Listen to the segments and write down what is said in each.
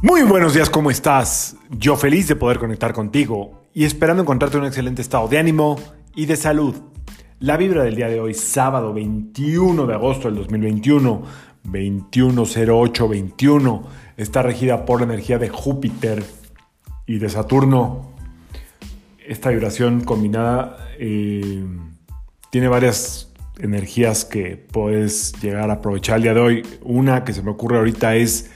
Muy buenos días, ¿cómo estás? Yo feliz de poder conectar contigo y esperando encontrarte en un excelente estado de ánimo y de salud. La vibra del día de hoy, sábado 21 de agosto del 2021, 210821, está regida por la energía de Júpiter y de Saturno. Esta vibración combinada eh, tiene varias energías que puedes llegar a aprovechar el día de hoy. Una que se me ocurre ahorita es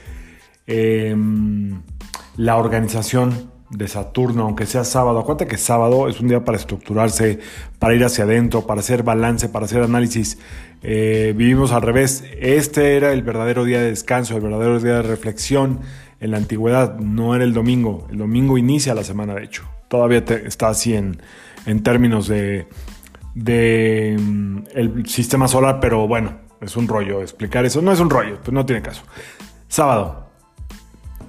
Em, la organización de Saturno, aunque sea sábado. Acuérdate que sábado es un día para estructurarse, para ir hacia adentro, para hacer balance, para hacer análisis. Eh, vivimos al revés. Este era el verdadero día de descanso, el verdadero día de reflexión. En la antigüedad no era el domingo. El domingo inicia la semana, de hecho. Todavía está así en, en términos de, de mm, el sistema solar, pero bueno, es un rollo explicar eso. No es un rollo, pues no tiene caso. Sábado,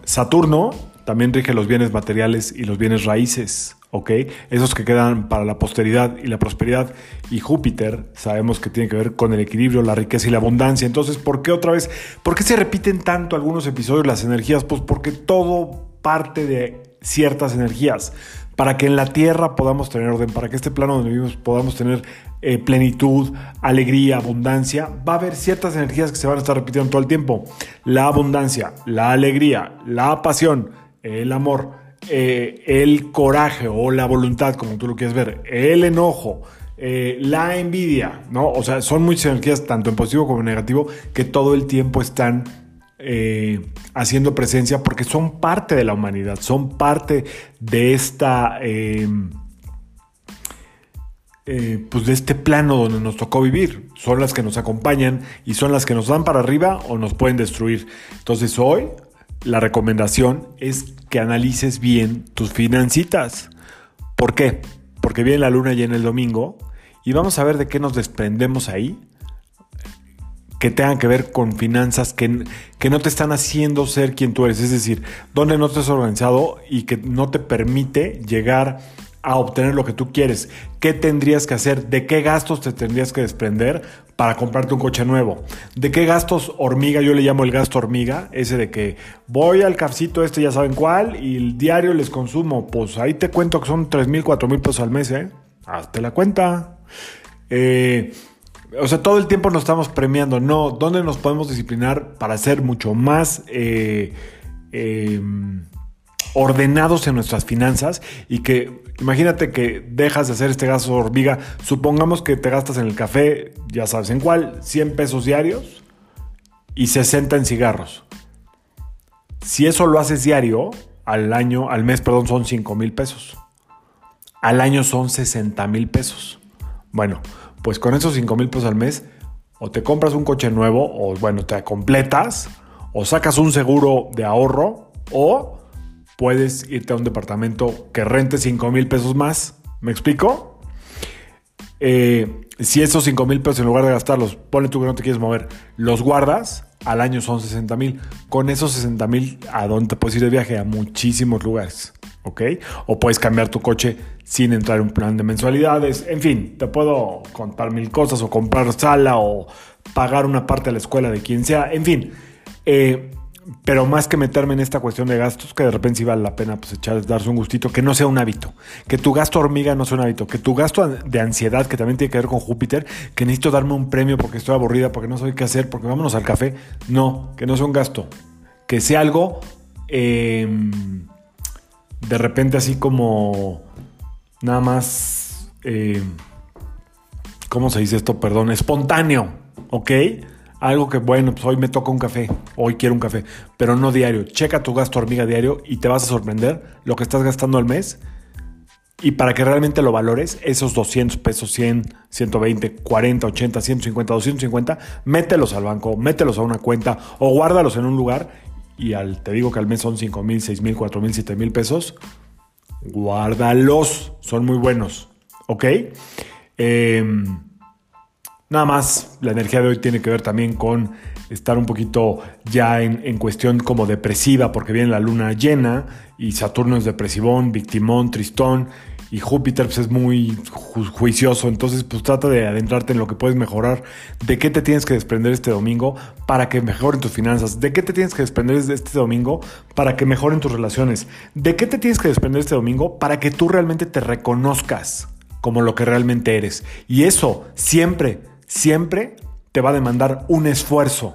Saturno también rige los bienes materiales y los bienes raíces, ¿ok? Esos que quedan para la posteridad y la prosperidad. Y Júpiter sabemos que tiene que ver con el equilibrio, la riqueza y la abundancia. Entonces, ¿por qué otra vez? ¿Por qué se repiten tanto algunos episodios las energías? Pues porque todo parte de ciertas energías para que en la tierra podamos tener orden, para que este plano donde vivimos podamos tener eh, plenitud, alegría, abundancia, va a haber ciertas energías que se van a estar repitiendo todo el tiempo. La abundancia, la alegría, la pasión, el amor, eh, el coraje o la voluntad, como tú lo quieres ver, el enojo, eh, la envidia, ¿no? O sea, son muchas energías, tanto en positivo como en negativo, que todo el tiempo están eh, haciendo presencia porque son parte de la humanidad, son parte de esta... Eh, eh, pues de este plano donde nos tocó vivir. Son las que nos acompañan y son las que nos dan para arriba o nos pueden destruir. Entonces hoy la recomendación es que analices bien tus financitas. ¿Por qué? Porque viene la luna ya en el domingo y vamos a ver de qué nos desprendemos ahí que tengan que ver con finanzas que, que no te están haciendo ser quien tú eres. Es decir, donde no has organizado y que no te permite llegar a obtener lo que tú quieres. ¿Qué tendrías que hacer? ¿De qué gastos te tendrías que desprender para comprarte un coche nuevo? ¿De qué gastos hormiga? Yo le llamo el gasto hormiga, ese de que voy al cafcito este, ya saben cuál, y el diario les consumo. Pues ahí te cuento que son 3 mil, 4 mil pesos al mes, ¿eh? Hazte la cuenta. Eh, o sea, todo el tiempo nos estamos premiando. No, ¿dónde nos podemos disciplinar para ser mucho más eh, em, ordenados en nuestras finanzas? Y que, imagínate que dejas de hacer este gasto hormiga. Supongamos que te gastas en el café, ya sabes en cuál, 100 pesos diarios y 60 en cigarros. Si eso lo haces diario, al año, al mes, perdón, son 5 mil pesos. Al año son 60 mil pesos. Bueno, pues con esos 5 mil pesos al mes, o te compras un coche nuevo, o bueno, te completas, o sacas un seguro de ahorro, o puedes irte a un departamento que rente 5 mil pesos más. ¿Me explico? Eh, si esos 5 mil pesos en lugar de gastarlos, ponle tú que no te quieres mover, los guardas, al año son 60 mil. Con esos 60 mil, ¿a dónde te puedes ir de viaje? A muchísimos lugares. ¿Ok? O puedes cambiar tu coche sin entrar en un plan de mensualidades. En fin, te puedo contar mil cosas o comprar sala o pagar una parte de la escuela de quien sea. En fin, eh, pero más que meterme en esta cuestión de gastos, que de repente sí vale la pena pues echar, darse un gustito, que no sea un hábito, que tu gasto hormiga no sea un hábito, que tu gasto de ansiedad, que también tiene que ver con Júpiter, que necesito darme un premio porque estoy aburrida, porque no sé qué hacer, porque vámonos al café, no, que no sea un gasto, que sea algo... Eh, de repente así como nada más, eh, ¿cómo se dice esto? Perdón, espontáneo, ¿ok? Algo que, bueno, pues hoy me toca un café, hoy quiero un café, pero no diario. Checa tu gasto hormiga diario y te vas a sorprender lo que estás gastando al mes. Y para que realmente lo valores, esos 200 pesos, 100, 120, 40, 80, 150, 250, mételos al banco, mételos a una cuenta o guárdalos en un lugar y al, te digo que al mes son 5 mil, 6 mil, 4 mil, 7 mil pesos, guárdalos, son muy buenos, ¿ok? Em, nada más, la energía de hoy tiene que ver también con estar un poquito ya en, en, cuestión como depresiva, porque viene la luna llena y Saturno es depresivón, victimón, tristón, y Júpiter pues, es muy juicioso, entonces pues trata de adentrarte en lo que puedes mejorar, de qué te tienes que desprender este domingo para que mejoren tus finanzas, de qué te tienes que desprender este domingo para que mejoren tus relaciones, de qué te tienes que desprender este domingo para que tú realmente te reconozcas como lo que realmente eres. Y eso siempre, siempre te va a demandar un esfuerzo.